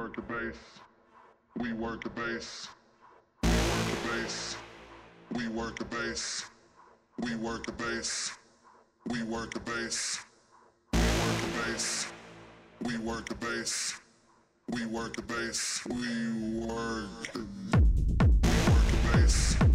work a bass. We work a bass. We work a bass. We work a bass. We work a bass. We work a bass. We work a bass. We work a bass. We work a bass. We work. We work a bass.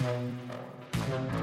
Thank